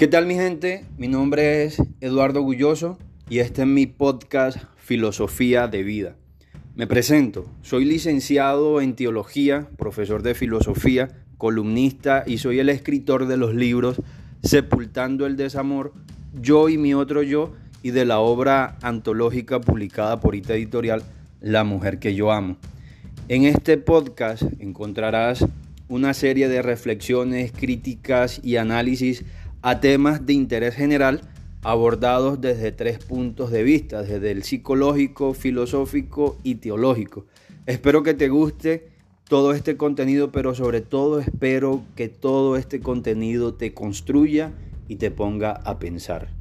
¿Qué tal mi gente? Mi nombre es Eduardo Gulloso y este es mi podcast Filosofía de Vida. Me presento, soy licenciado en teología, profesor de filosofía, columnista y soy el escritor de los libros Sepultando el Desamor, Yo y mi otro yo y de la obra antológica publicada por Ita Editorial La Mujer que yo amo. En este podcast encontrarás una serie de reflexiones, críticas y análisis a temas de interés general abordados desde tres puntos de vista, desde el psicológico, filosófico y teológico. Espero que te guste todo este contenido, pero sobre todo espero que todo este contenido te construya y te ponga a pensar.